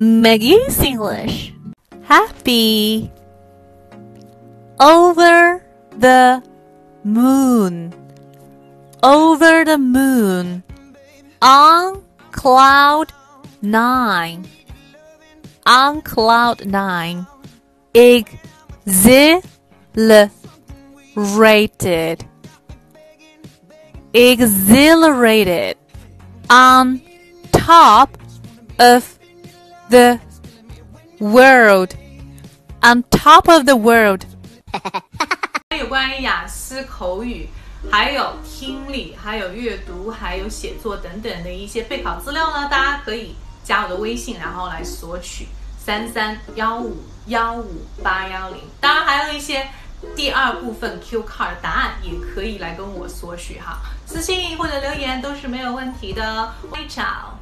Maggie's English. Happy. Over the moon. Over the moon. On cloud nine. On cloud nine. Exhilarated. Exhilarated. On top of the world on top of the world。有关于雅思口语，还有听力，还有阅读，还有写作等等的一些备考资料呢，大家可以加我的微信，然后来索取三三幺五幺五八幺零。当然还有一些第二部分 Q card 答案也可以来跟我索取哈，私信或者留言都是没有问题的。微找。